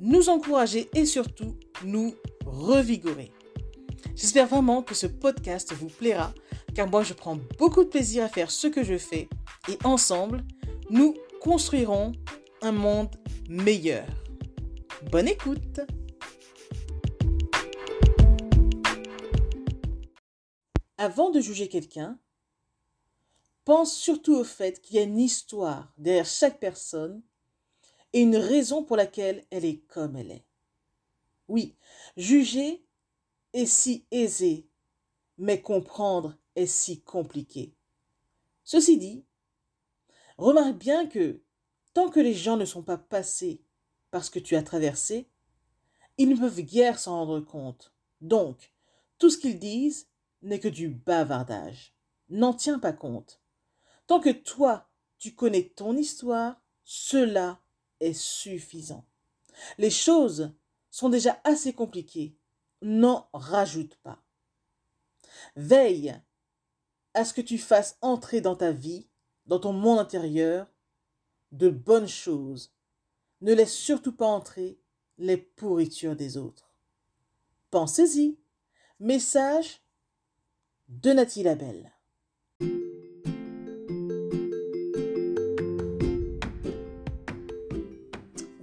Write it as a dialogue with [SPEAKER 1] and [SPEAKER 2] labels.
[SPEAKER 1] nous encourager et surtout nous revigorer. J'espère vraiment que ce podcast vous plaira car moi je prends beaucoup de plaisir à faire ce que je fais et ensemble, nous construirons un monde meilleur. Bonne écoute Avant de juger quelqu'un, pense surtout au fait qu'il y a une histoire derrière chaque personne une raison pour laquelle elle est comme elle est. Oui, juger est si aisé, mais comprendre est si compliqué. Ceci dit, remarque bien que tant que les gens ne sont pas passés par ce que tu as traversé, ils ne peuvent guère s'en rendre compte. Donc, tout ce qu'ils disent n'est que du bavardage. N'en tiens pas compte. Tant que toi, tu connais ton histoire, cela est suffisant. Les choses sont déjà assez compliquées. N'en rajoute pas. Veille à ce que tu fasses entrer dans ta vie, dans ton monde intérieur, de bonnes choses. Ne laisse surtout pas entrer les pourritures des autres. Pensez-y. Message de Nathalie Labelle.